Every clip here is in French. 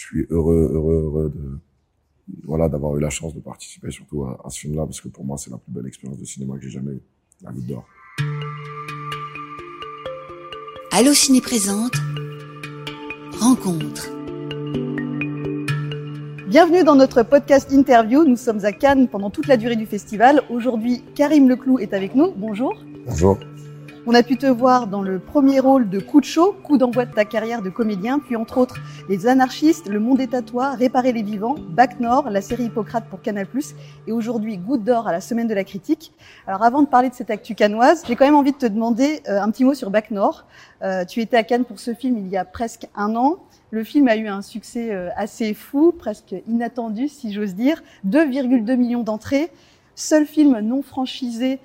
je suis heureux, heureux, heureux de voilà d'avoir eu la chance de participer surtout à, ce film-là parce que pour moi c'est la plus belle expérience de cinéma que j'ai jamais eue, la Goutte d'Or. Allo Ciné présente Rencontre. Bienvenue dans notre podcast interview. Nous sommes à Cannes pendant toute la durée du festival. Aujourd'hui, Karim Leclou est avec nous. Bonjour. Bonjour. On a pu te voir dans le premier rôle de Coup de chaud, coup d'envoi de ta carrière de comédien, puis entre autres Les Anarchistes, Le Monde des Tatouages, Réparer les Vivants, Bac Nord, la série Hippocrate pour Canal+, et aujourd'hui Goutte d'Or à la Semaine de la Critique. Alors avant de parler de cette actu canoise, j'ai quand même envie de te demander euh, un petit mot sur Bac Nord. Euh, tu étais à Cannes pour ce film il y a presque un an. Le film a eu un succès euh, assez fou, presque inattendu si j'ose dire. 2,2 millions d'entrées. Seul film non franchisé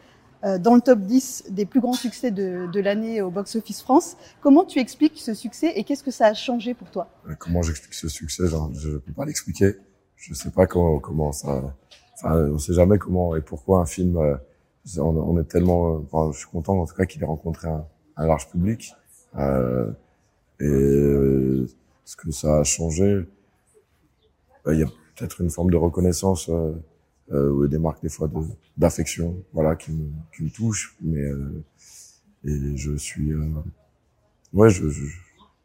dans le top 10 des plus grands succès de, de l'année au Box Office France. Comment tu expliques ce succès et qu'est-ce que ça a changé pour toi? Comment j'explique ce succès? Je ne peux pas l'expliquer. Je sais pas comment, comment ça... Enfin, on ne sait jamais comment et pourquoi un film... On, on est tellement... Enfin, je suis content en tout cas qu'il ait rencontré un, un large public. Euh, et ce que ça a changé, il y a peut-être une forme de reconnaissance euh, euh, ou des marques des fois d'affection, voilà, qui me, qui me touchent. Mais euh, et je suis, euh, ouais, je, je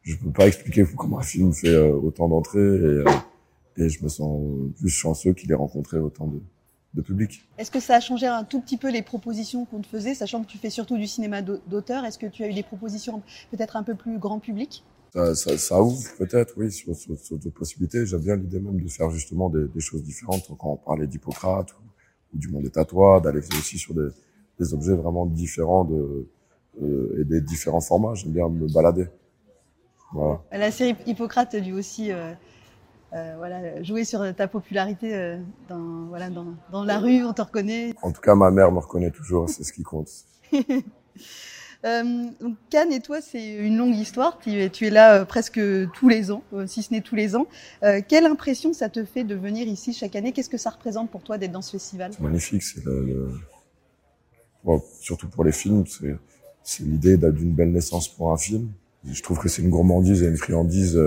je peux pas expliquer comment un film fait euh, autant d'entrées et, et je me sens plus chanceux qu'il ait rencontré autant de, de public. Est-ce que ça a changé un tout petit peu les propositions qu'on te faisait, sachant que tu fais surtout du cinéma d'auteur? Est-ce que tu as eu des propositions peut-être un peu plus grand public? Ça, ça, ça ouvre peut-être, oui, sur, sur, sur d'autres possibilités. J'aime bien l'idée même de faire justement des, des choses différentes. Quand on parlait d'Hippocrate ou, du monde des tatouages, d'aller aussi sur des, des, objets vraiment différents de, euh, et des différents formats. J'aime bien me balader. Voilà. La série Hippocrate dû aussi euh, euh, voilà, jouer sur ta popularité euh, dans, voilà, dans, dans la rue, on te reconnaît. En tout cas, ma mère me reconnaît toujours, c'est ce qui compte. Euh, donc Cannes et toi, c'est une longue histoire. Tu es, là euh, presque tous les ans, euh, si ce n'est tous les ans. Quelle impression ça te fait de venir ici chaque année? Qu'est-ce que ça représente pour toi d'être dans ce festival? Magnifique. C'est le, le... Surtout pour les films, c'est, l'idée d'une belle naissance pour un film. Je trouve que c'est une gourmandise et une friandise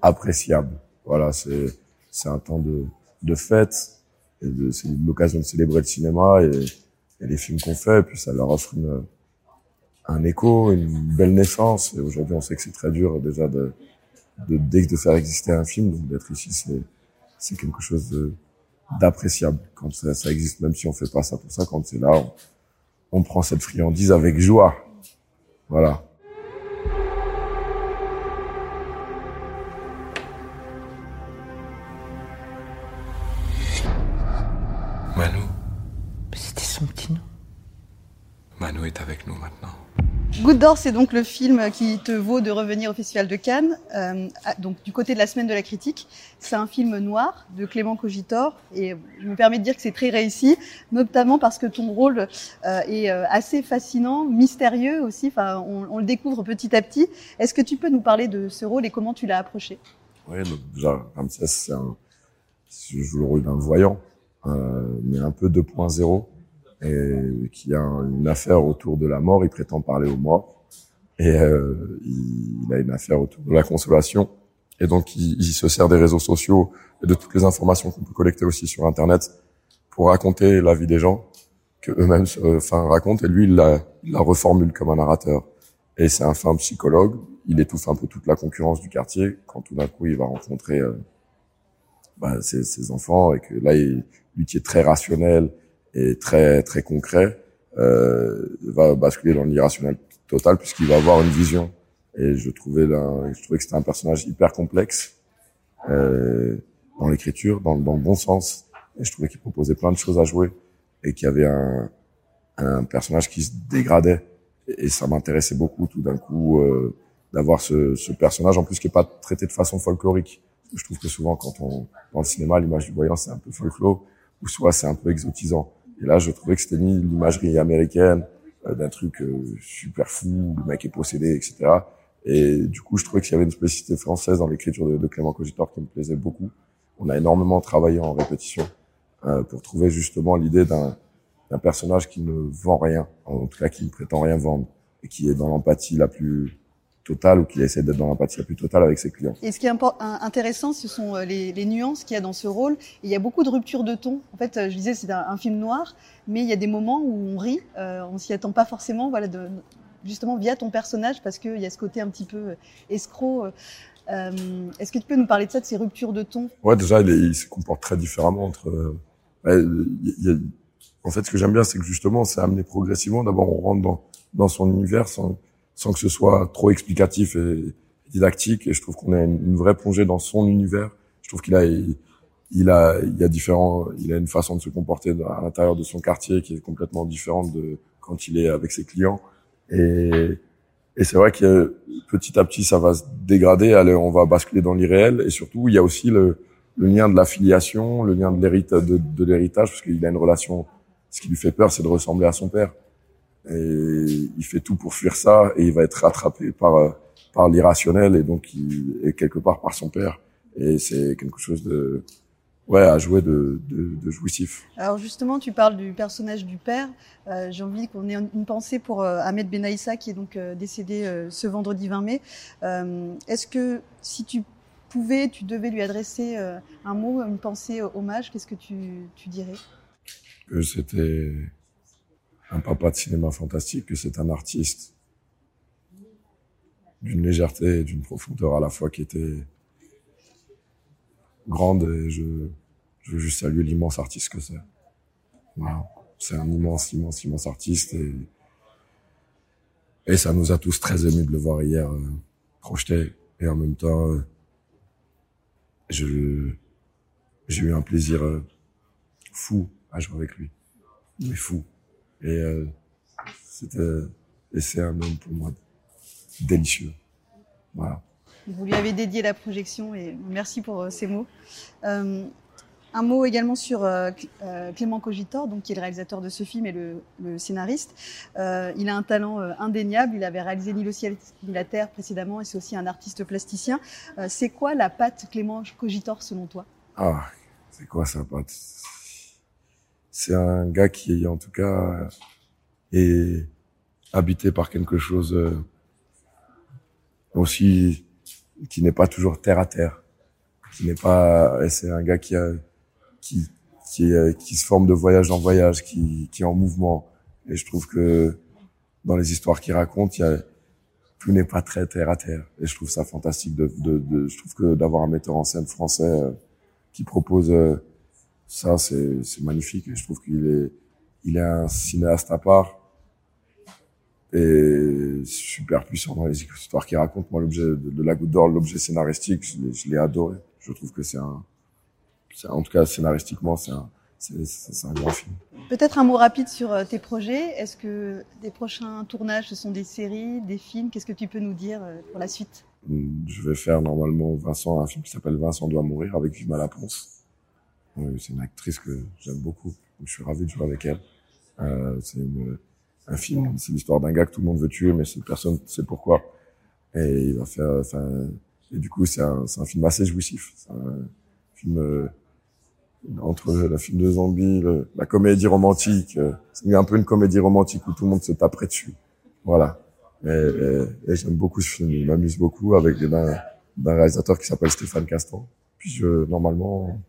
appréciable. Voilà, c'est c'est un temps de de fête et c'est l'occasion de célébrer le cinéma et, et les films qu'on fait. Et puis ça leur offre une un écho, une belle naissance. Et aujourd'hui, on sait que c'est très dur déjà de, de, de faire exister un film. Donc d'être ici, c'est, quelque chose d'appréciable. Quand ça, ça, existe, même si on fait pas ça pour ça, quand c'est là, on, on prend cette friandise avec joie. Voilà. Est avec nous maintenant. Goutte d'or, c'est donc le film qui te vaut de revenir au Festival de Cannes, euh, donc du côté de la semaine de la critique. C'est un film noir de Clément Cogitor et je me permets de dire que c'est très réussi, notamment parce que ton rôle euh, est euh, assez fascinant, mystérieux aussi. Enfin, on, on, le découvre petit à petit. Est-ce que tu peux nous parler de ce rôle et comment tu l'as approché? Oui, donc déjà Ramsès, c'est un, je joue le rôle d'un voyant, euh, mais un peu 2.0 et qui a une affaire autour de la mort. Il prétend parler aux morts et euh, il, a une affaire autour de la consolation. Et donc, il, se sert des réseaux sociaux et de toutes les informations qu'on peut collecter aussi sur Internet pour raconter la vie des gens que eux-mêmes enfin racontent. Et lui, il la, il la reformule comme un narrateur. Et c'est un fin psychologue. Il étouffe un peu toute la concurrence du quartier quand tout d'un coup il va rencontrer euh, bah, ses, ses, enfants et que là, il, lui qui est très rationnel, et très très concret euh, va basculer dans l'irrationnel total puisqu'il va avoir une vision. Et je trouvais là je trouvais que c'était un personnage hyper complexe euh, dans l'écriture dans, dans, le bon sens. Et je trouvais qu'il proposait plein de choses à jouer et qu'il y avait un, un personnage qui se dégradait. Et, ça m'intéressait beaucoup tout d'un coup euh, d'avoir ce, ce personnage en plus qui est pas traité de façon folklorique. Je trouve que souvent quand on dans le cinéma l'image du voyant c'est un peu folklore ou soit c'est un peu exotisant et là, je trouvais que c'était mis l'imagerie américaine euh, d'un truc euh, super fou, le mec est possédé, etc. Et du coup, je trouvais qu'il y avait une spécificité française dans l'écriture de, Clément Cogitor qui me plaisait beaucoup. On a énormément travaillé en répétition euh, pour trouver justement l'idée d'un personnage qui ne vend rien, en tout cas qui ne prétend rien vendre, et qui est dans l'empathie la plus totale ou qu'il essaie d'être dans l'empathie la plus totale avec ses clients. Et ce qui est intéressant, ce sont euh, les, les nuances qu'il y a dans ce rôle. il y a beaucoup de ruptures de ton. En fait, je disais, c'est un, un, film noir, mais il y a des moments où on rit, euh, on s'y attend pas forcément, voilà, de, justement via ton personnage, parce qu'il y a ce côté un petit peu euh, escroc. Euh, Est-ce que tu peux nous parler de ça, de ces ruptures de ton? Ouais, déjà, il, il, se comporte très différemment entre. Euh, il a, en fait, ce que j'aime bien, c'est que justement, c'est amené progressivement. D'abord, on rentre dans, dans son univers sans, sans que ce soit trop explicatif et didactique. Et je trouve qu'on a une, vraie plongée dans son univers. Je trouve qu'il a, il, a, il a différents, il a une façon de se comporter à l'intérieur de son quartier qui est complètement différente de quand il est avec ses clients. Et, c'est vrai que petit à petit, ça va se dégrader. Allez, on va basculer dans l'irréel. Et surtout, il y a aussi le, lien de l'affiliation, le lien de l'héritage, parce qu'il a une relation ce qui lui fait peur, c'est de ressembler à son père. Et il fait tout pour fuir ça, et il va être rattrapé par euh, par l'irrationnel, et donc il est quelque part par son père. Et c'est quelque chose de ouais à jouer de, de, de, jouissif. Alors justement, tu parles du personnage du père. Euh, J'ai envie qu'on ait une pensée pour euh, Ahmed Benaïssa qui est donc euh, décédé ce vendredi 20 mai. Est-ce que si tu pouvais, tu devais lui adresser un mot, une pensée, hommage, qu'est-ce que tu, tu dirais? Que c'était un papa de cinéma fantastique, que c'est un artiste d'une légèreté et d'une profondeur à la fois qui était grande et je, je veux juste saluer l'immense artiste que c'est. Voilà. C'est un immense, immense, immense artiste et, et ça nous a tous très émus de le voir hier euh, projeté et en même temps euh, je j'ai eu un plaisir euh, fou à jouer avec lui. Est fou. Et euh, c'était et c'est un homme pour moi délicieux. Voilà. Vous lui avez dédié la projection et merci pour euh, ces mots. Euh, un mot également sur euh, euh, Clément Cogitor, donc qui est le réalisateur de ce film et le, le scénariste. Euh, il a un talent indéniable. Il avait réalisé L'île au ciel et la terre précédemment et c'est aussi un artiste plasticien. c'est quoi la patte Clément Cogitor selon toi? Ah, c'est quoi sa patte? C'est un gars qui, en tout cas, est habité par quelque chose euh, aussi qui n'est pas toujours terre à terre, qui n'est pas. C'est un gars qui a, qui qui, qui se forme de voyage en voyage, qui qui est en mouvement. Et je trouve que dans les histoires qu'il raconte, il y a tout n'est pas très terre à terre. Et je trouve ça fantastique. De, de, de je trouve que d'avoir un metteur en scène français euh, qui propose euh, ça, c'est magnifique. Je trouve qu'il est, il est un cinéaste à part et super puissant dans les histoires qu'il raconte. Moi, l'objet de, La Goutte d'Or, l'objet scénaristique, je l'ai adoré. Je trouve que c'est un, en tout cas scénaristiquement, c'est un, c'est un grand film. Peut-être un mot rapide sur euh, tes projets. Est-ce que des prochains tournages, ce sont des séries, des films? Qu'est-ce que tu peux nous dire euh, pour la suite? Je vais faire normalement Vincent, un film qui s'appelle Vincent doit mourir avec Vima Laponce c'est une actrice que j'aime beaucoup. Je suis ravi de jouer avec elle. Euh, c'est un film, c'est l'histoire d'un gars que tout le monde veut tuer, mais personne ne sait pourquoi. Et il va faire, enfin, et du coup, c'est un, un, film assez jouissif. C'est un film euh, entre la film de zombies, la comédie romantique. Euh, c'est un peu une comédie romantique où tout le monde se taperait dessus. Voilà. Et, et, et j'aime beaucoup ce film. Il m'amuse beaucoup avec d'un réalisateur qui s'appelle Stéphane Castan. Puis je, normalement,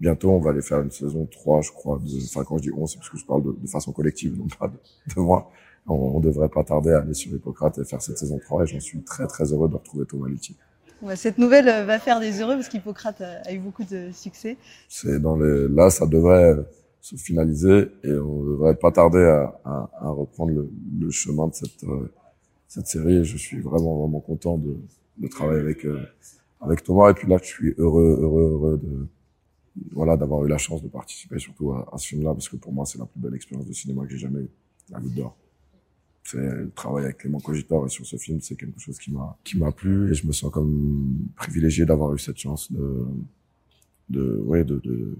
bientôt, on va aller faire une saison 3, je crois. De, enfin, quand je dis on, c'est parce que je parle de, de façon collective, non pas de, de moi. On, on, devrait pas tarder à aller sur Hippocrate et faire cette saison 3 et j'en suis très très heureux de retrouver Thomas Litti. Ouais, cette nouvelle euh, va faire des heureux parce qu'Hippocrate a, a, eu beaucoup de succès. C'est dans les, là, ça devrait se finaliser et on devrait pas tarder à, à, à reprendre le, le, chemin de cette, euh, cette série. Je suis vraiment vraiment content de, de travailler avec, euh, avec Thomas et puis là, je suis heureux, heureux, heureux de, voilà, d'avoir eu la chance de participer surtout à, ce film-là, parce que pour moi, c'est la plus belle expérience de cinéma que j'ai jamais eue, la Goutte d'Or. C'est le travail avec Clément Cogitor et sur ce film, c'est quelque chose qui m'a qui m'a plu et je me sens comme privilégié d'avoir eu cette chance de de ouais de, de,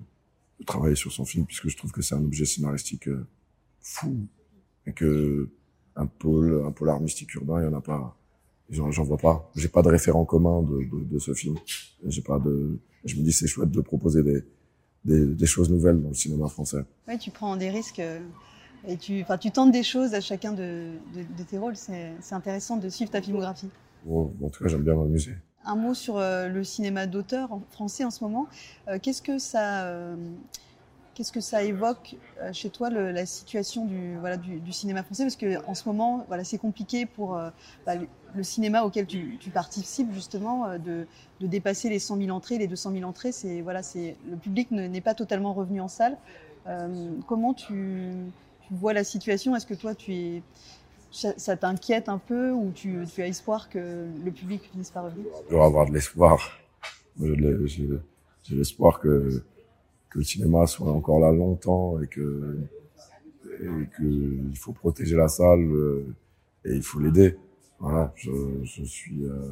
de travailler sur son film puisque je trouve que c'est un objet scénaristique euh, fou et que un pôle un polar mystique urbain, il y en a pas j'en vois pas. J'ai pas de référent commun de, de, de ce film. J'ai pas de. Je me dis c'est chouette de proposer des, des, des choses nouvelles dans le cinéma français. Ouais, tu prends des risques euh, et tu, enfin, tu tentes des choses à chacun de, de, tes rôles. C'est intéressant de suivre ta filmographie. Bon, en tout cas, j'aime bien m'amuser. Un mot sur euh, le cinéma d'auteur français en ce moment. Euh, qu'est-ce que ça, qu'est-ce que ça évoque euh, chez toi la situation du, cinéma français? Parce que en ce moment, c'est compliqué pour euh, bah, le, cinéma auquel tu, participes justement euh, de, dépasser les 100 000 entrées, les 200 000 entrées. Le public ne- n'est pas totalement revenu en salle. Comment tu, vois la situation? Est-ce que toi, ça, t'inquiète un peu ou tu, as espoir que le public finisse par revenir? Je dois avoir de l'espoir. J'ai l'espoir que, que le cinéma soit encore là longtemps et que, et que il faut protéger la salle euh, et il faut l'aider. Voilà, je, je suis, euh,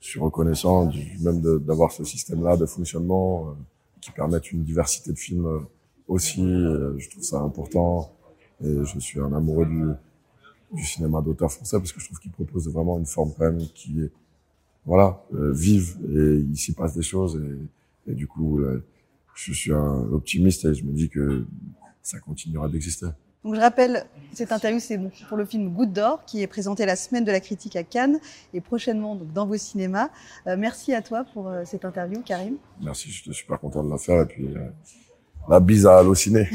je suis reconnaissant du, même d'avoir ce système-là de fonctionnement euh, qui permette une diversité de films aussi. euh, je trouve ça important et je suis un amoureux du, du cinéma d'auteur français parce que je trouve qu'il propose vraiment une forme quand même qui est voilà euh, vive et il s'y passe des choses et, et du coup je suis un optimiste et je me dis que ça continuera d'exister. Donc je rappelle, cette interview c'est pour le film Goutte d'or qui est présenté la semaine de la critique à Cannes et prochainement donc, dans vos cinémas. Euh, merci à toi pour euh, cette interview, Karim. Merci, je suis super content de la faire et puis euh, la bise à Allociné.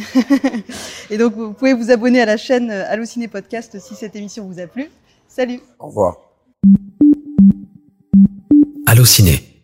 Et donc vous pouvez vous abonner à la chaîne euh, Allociné Podcast si cette émission vous a plu. Salut Au revoir. Allociné.